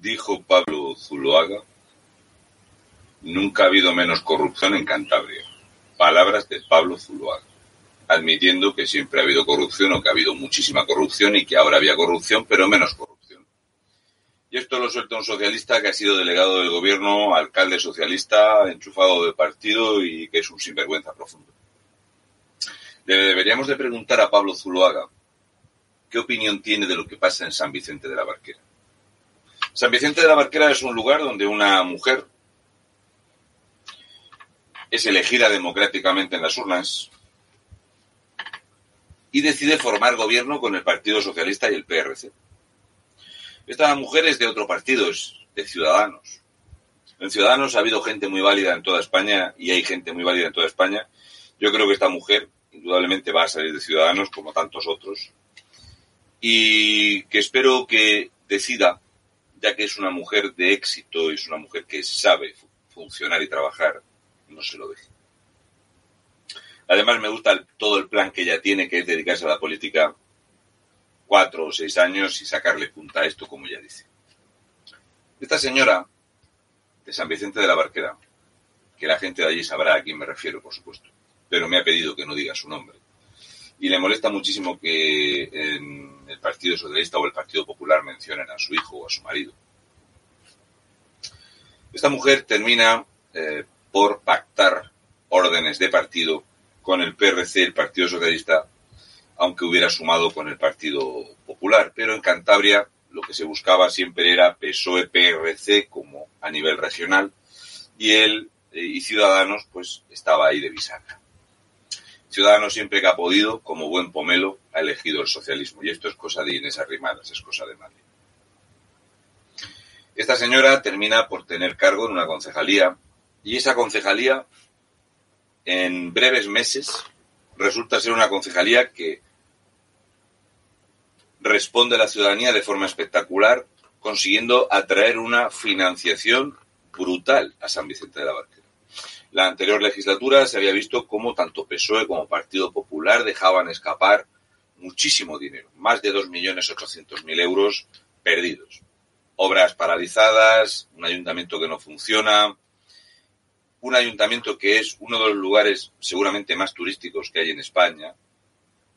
Dijo Pablo Zuloaga, nunca ha habido menos corrupción en Cantabria. Palabras de Pablo Zuloaga, admitiendo que siempre ha habido corrupción o que ha habido muchísima corrupción y que ahora había corrupción, pero menos corrupción. Y esto lo suelta un socialista que ha sido delegado del gobierno, alcalde socialista, enchufado de partido y que es un sinvergüenza profundo. Deberíamos de preguntar a Pablo Zuloaga qué opinión tiene de lo que pasa en San Vicente de la Barquera. San Vicente de la Barquera es un lugar donde una mujer es elegida democráticamente en las urnas y decide formar gobierno con el Partido Socialista y el PRC. Esta mujer es de otro partido, es de Ciudadanos. En Ciudadanos ha habido gente muy válida en toda España y hay gente muy válida en toda España. Yo creo que esta mujer indudablemente va a salir de Ciudadanos como tantos otros y que espero que decida ya que es una mujer de éxito, es una mujer que sabe funcionar y trabajar, no se lo deje. Además, me gusta todo el plan que ella tiene, que es dedicarse a la política cuatro o seis años y sacarle punta a esto, como ella dice. Esta señora de San Vicente de la Barquera, que la gente de allí sabrá a quién me refiero, por supuesto, pero me ha pedido que no diga su nombre. Y le molesta muchísimo que el Partido Socialista o el Partido Popular mencionen a su hijo o a su marido. Esta mujer termina eh, por pactar órdenes de partido con el PRC, el Partido Socialista, aunque hubiera sumado con el Partido Popular. Pero en Cantabria lo que se buscaba siempre era PSOE-PRC como a nivel regional y él eh, y Ciudadanos pues estaba ahí de bisagra. Ciudadanos siempre que ha podido, como buen pomelo, ha elegido el socialismo. Y esto es cosa de Inés Arrimadas, es cosa de Madrid. Esta señora termina por tener cargo en una concejalía y esa concejalía, en breves meses, resulta ser una concejalía que responde a la ciudadanía de forma espectacular, consiguiendo atraer una financiación brutal a San Vicente de la Barquera. La anterior legislatura se había visto cómo tanto PSOE como Partido Popular dejaban escapar muchísimo dinero, más de 2.800.000 euros perdidos. Obras paralizadas, un ayuntamiento que no funciona, un ayuntamiento que es uno de los lugares seguramente más turísticos que hay en España,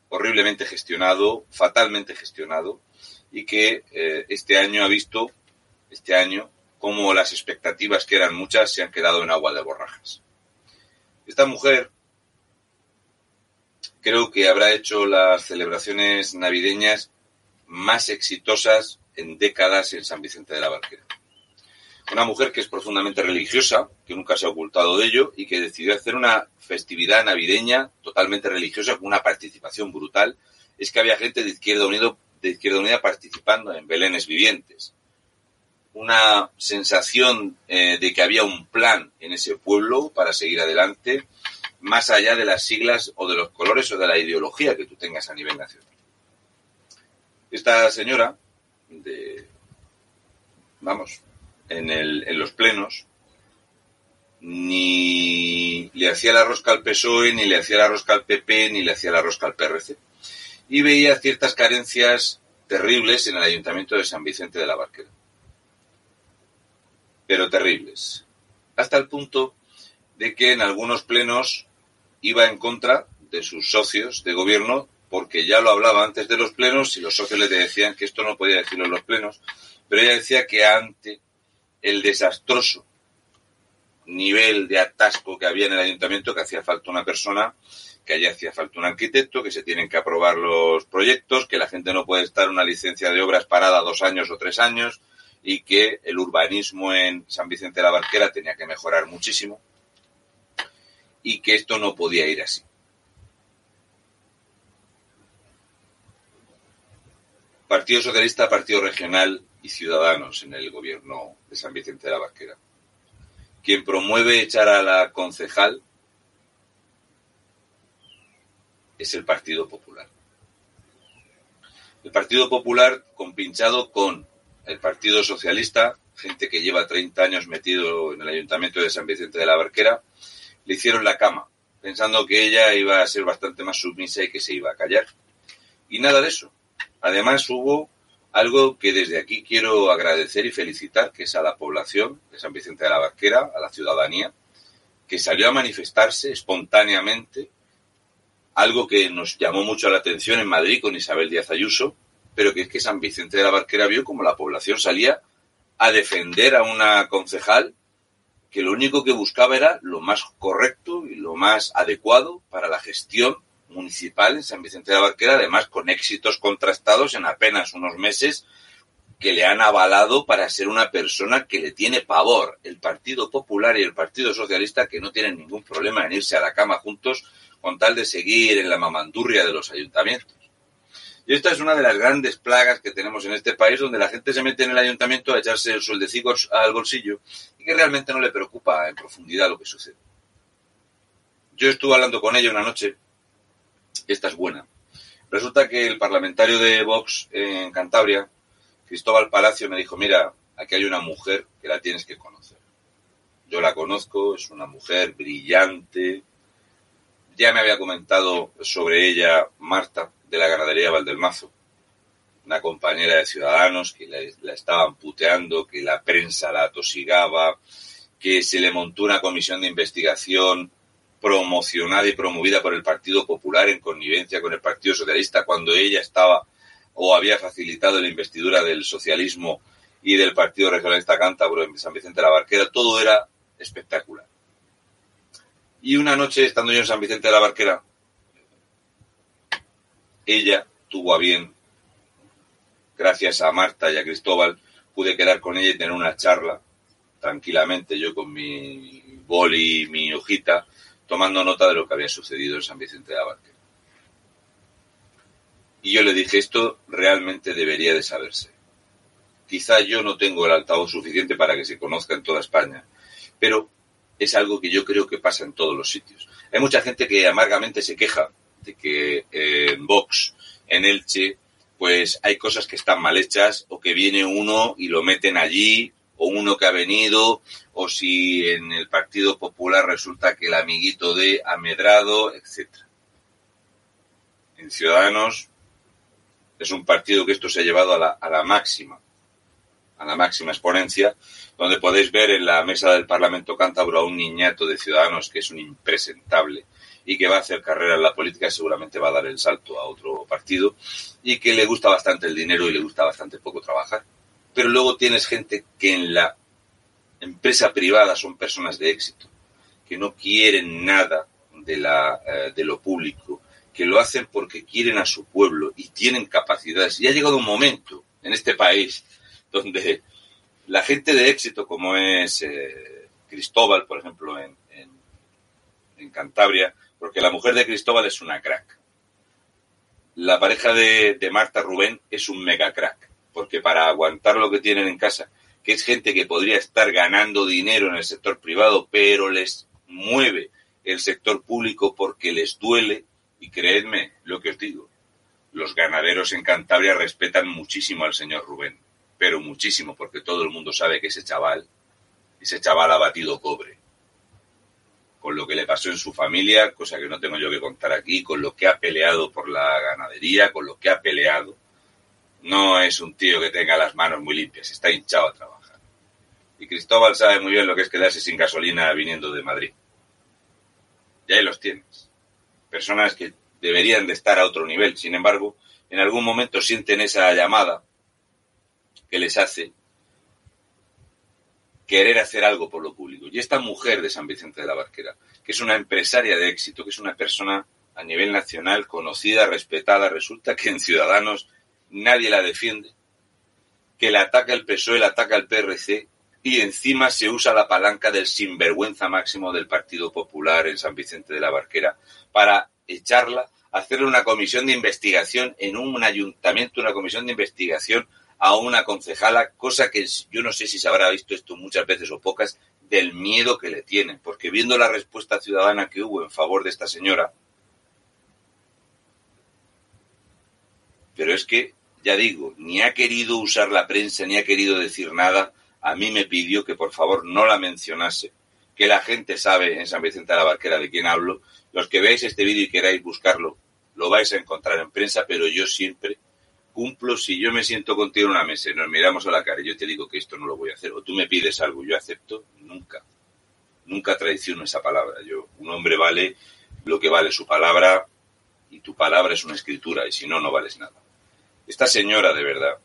horriblemente gestionado, fatalmente gestionado, y que eh, este año ha visto, este año, como las expectativas que eran muchas se han quedado en agua de borrajas. Esta mujer creo que habrá hecho las celebraciones navideñas más exitosas en décadas en San Vicente de la Barquera. Una mujer que es profundamente religiosa, que nunca se ha ocultado de ello y que decidió hacer una festividad navideña totalmente religiosa con una participación brutal. Es que había gente de Izquierda Unida, de Izquierda Unida participando en Belénes vivientes. Una sensación eh, de que había un plan en ese pueblo para seguir adelante, más allá de las siglas o de los colores o de la ideología que tú tengas a nivel nacional. Esta señora, de, vamos, en, en los plenos, ni le hacía la rosca al PSOE, ni le hacía la rosca al PP, ni le hacía la rosca al PRC. Y veía ciertas carencias terribles en el ayuntamiento de San Vicente de la Barquera. Pero terribles. Hasta el punto de que en algunos plenos iba en contra de sus socios de gobierno porque ya lo hablaba antes de los plenos y los socios le decían que esto no podía decirlo en los plenos, pero ella decía que ante el desastroso nivel de atasco que había en el ayuntamiento, que hacía falta una persona, que allí hacía falta un arquitecto, que se tienen que aprobar los proyectos, que la gente no puede estar una licencia de obras parada dos años o tres años y que el urbanismo en San Vicente de la Barquera tenía que mejorar muchísimo y que esto no podía ir así. Partido Socialista, Partido Regional y Ciudadanos en el gobierno de San Vicente de la Barquera. Quien promueve echar a la concejal es el Partido Popular. El Partido Popular compinchado con el Partido Socialista, gente que lleva 30 años metido en el Ayuntamiento de San Vicente de la Barquera, le hicieron la cama, pensando que ella iba a ser bastante más sumisa y que se iba a callar. Y nada de eso. Además hubo algo que desde aquí quiero agradecer y felicitar, que es a la población de San Vicente de la Barquera, a la ciudadanía, que salió a manifestarse espontáneamente, algo que nos llamó mucho la atención en Madrid con Isabel Díaz Ayuso, pero que es que San Vicente de la Barquera vio como la población salía a defender a una concejal que lo único que buscaba era lo más correcto y lo más adecuado para la gestión municipal en San Vicente de la Barquera, además con éxitos contrastados en apenas unos meses que le han avalado para ser una persona que le tiene pavor el Partido Popular y el Partido Socialista, que no tienen ningún problema en irse a la cama juntos con tal de seguir en la mamandurria de los ayuntamientos. Y esta es una de las grandes plagas que tenemos en este país, donde la gente se mete en el ayuntamiento a echarse el sueldecico al bolsillo y que realmente no le preocupa en profundidad lo que sucede. Yo estuve hablando con ella una noche, esta es buena. Resulta que el parlamentario de Vox en Cantabria, Cristóbal Palacio, me dijo, mira, aquí hay una mujer que la tienes que conocer. Yo la conozco, es una mujer brillante. Ya me había comentado sobre ella Marta, de la ganadería Valdelmazo, una compañera de Ciudadanos que la, estaban puteando, que la prensa la atosigaba, que se le montó una comisión de investigación promocionada y promovida por el Partido Popular en connivencia con el Partido Socialista cuando ella estaba o había facilitado la investidura del socialismo y del Partido Regionalista Cántabro en San Vicente de la Barquera, todo era espectacular. Y una noche, estando yo en San Vicente de la Barquera, ella tuvo a bien, gracias a Marta y a Cristóbal, pude quedar con ella y tener una charla tranquilamente, yo con mi boli y mi hojita, tomando nota de lo que había sucedido en San Vicente de la Barquera. Y yo le dije, esto realmente debería de saberse. Quizá yo no tengo el altavoz suficiente para que se conozca en toda España, pero es algo que yo creo que pasa en todos los sitios. Hay mucha gente que amargamente se queja que eh, en Vox, en Elche, pues hay cosas que están mal hechas o que viene uno y lo meten allí o uno que ha venido o si en el Partido Popular resulta que el amiguito de Amedrado, etcétera. En Ciudadanos es un partido que esto se ha llevado a la, a la máxima, a la máxima exponencia, donde podéis ver en la mesa del Parlamento cántabro a un niñato de Ciudadanos que es un impresentable y que va a hacer carrera en la política, seguramente va a dar el salto a otro partido y que le gusta bastante el dinero y le gusta bastante poco trabajar. Pero luego tienes gente que en la empresa privada son personas de éxito, que no quieren nada de, la, eh, de lo público, que lo hacen porque quieren a su pueblo y tienen capacidades. Y ha llegado un momento en este país donde la gente de éxito, como es eh, Cristóbal, por ejemplo, en, en, Cantabria, porque la mujer de Cristóbal es una crack. La pareja de, Marta Rubén es un mega crack, porque para aguantar lo que tienen en casa, que es gente que podría estar ganando dinero en el sector privado, pero les mueve el sector público porque les duele, y creedme lo que os digo, los ganaderos en Cantabria respetan muchísimo al señor Rubén, pero muchísimo, porque todo el mundo sabe que ese chaval, ese chaval ha batido cobre. Con lo que le pasó en su familia, cosa que no tengo yo que contar aquí, con lo que ha peleado por la ganadería, con lo que ha peleado. No es un tío que tenga las manos muy limpias, está hinchado a trabajar. Y Cristóbal sabe muy bien lo que es quedarse sin gasolina viniendo de Madrid. Y ahí los tienes. Personas que deberían de estar a otro nivel. Sin embargo, en algún momento sienten esa llamada que les hace querer hacer algo por lo público. Y esta mujer de San Vicente de la Barquera, que es una empresaria de éxito, que es una persona a nivel nacional conocida, respetada, resulta que en Ciudadanos nadie la defiende, que la ataca el PSOE, la ataca el PRC y encima se usa la palanca del sinvergüenza máximo del Partido Popular en San Vicente de la Barquera para echarla, hacerle una comisión de investigación en un ayuntamiento, una comisión de investigación a una concejala, cosa que yo no sé si se habrá visto esto muchas veces o pocas, del miedo que le tienen, porque viendo la respuesta ciudadana que hubo en favor de esta señora, pero es que, ya digo, ni ha querido usar la prensa, ni ha querido decir nada, a mí me pidió que por favor no la mencionase, que la gente sabe en San Vicente de la Barquera de quién hablo, los que veáis este vídeo y queráis buscarlo, lo vais a encontrar en prensa, pero yo siempre cumplo, si yo me siento contigo en una mesa y nos miramos a la cara y yo te digo que esto no lo voy a hacer, o tú me pides algo y yo acepto, nunca, nunca traiciono esa palabra. Yo, un hombre vale lo que vale su palabra y tu palabra es una escritura y si no, no vales nada. Esta señora, de verdad,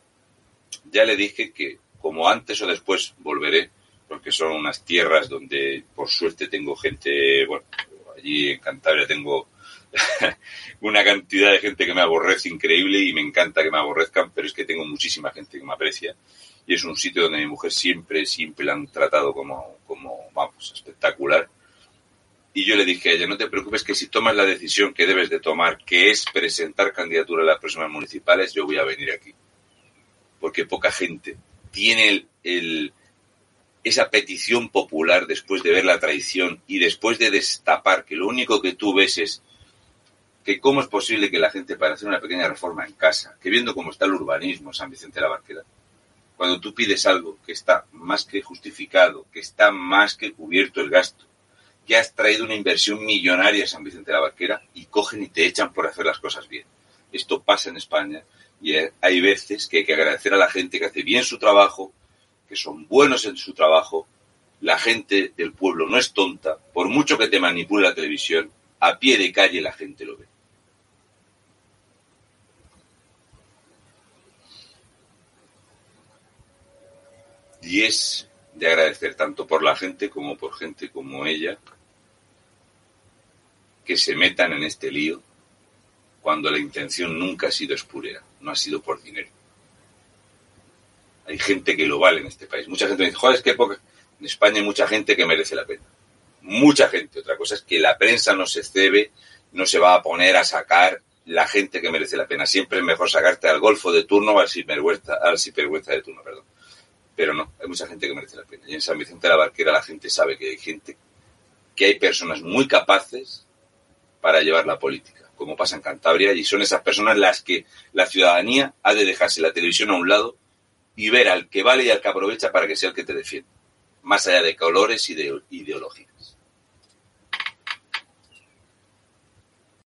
ya le dije que como antes o después volveré, porque son unas tierras donde por suerte tengo gente, bueno, allí en Cantabria tengo una cantidad de gente que me aborrece increíble y me encanta que me aborrezcan, pero es que tengo muchísima gente que me aprecia y es un sitio donde mi mujer siempre, siempre la han tratado como, como, vamos, espectacular. Y yo le dije a ella, no te preocupes que si tomas la decisión que debes de tomar, que es presentar candidatura a las próximas municipales, yo voy a venir aquí. Porque poca gente tiene el, el esa petición popular después de ver la traición y después de destapar que lo único que tú ves es que cómo es posible que la gente para hacer una pequeña reforma en casa, que viendo cómo está el urbanismo en San Vicente de la Barquera, cuando tú pides algo que está más que justificado, que está más que cubierto el gasto, que has traído una inversión millonaria a San Vicente de la Barquera y cogen y te echan por hacer las cosas bien. Esto pasa en España y hay veces que hay que agradecer a la gente que hace bien su trabajo, que son buenos en su trabajo, la gente del pueblo no es tonta, por mucho que te manipule la televisión, a pie de calle la gente lo ve. Y es de agradecer tanto por la gente como por gente como ella que se metan en este lío cuando la intención nunca ha sido espurera, no ha sido por dinero. Hay gente que lo vale en este país. Mucha gente me dice, joder, es que en España hay mucha gente que merece la pena. Mucha gente. Otra cosa es que la prensa no se cebe, no se va a poner a sacar la gente que merece la pena. Siempre es mejor sacarte al golfo de turno o al sinvergüenza, al de turno, perdón. Pero no, hay mucha gente que merece la pena. Y en San Vicente de la Barquera la gente sabe que hay gente, que hay personas muy capaces para llevar la política, como pasa en Cantabria, y son esas personas las que la ciudadanía ha de dejarse la televisión a un lado y ver al que vale y al que aprovecha para que sea el que te defienda, más allá de colores y de ideología.